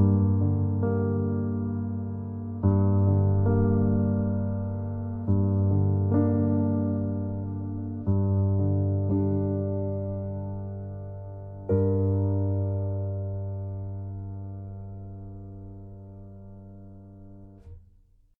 you.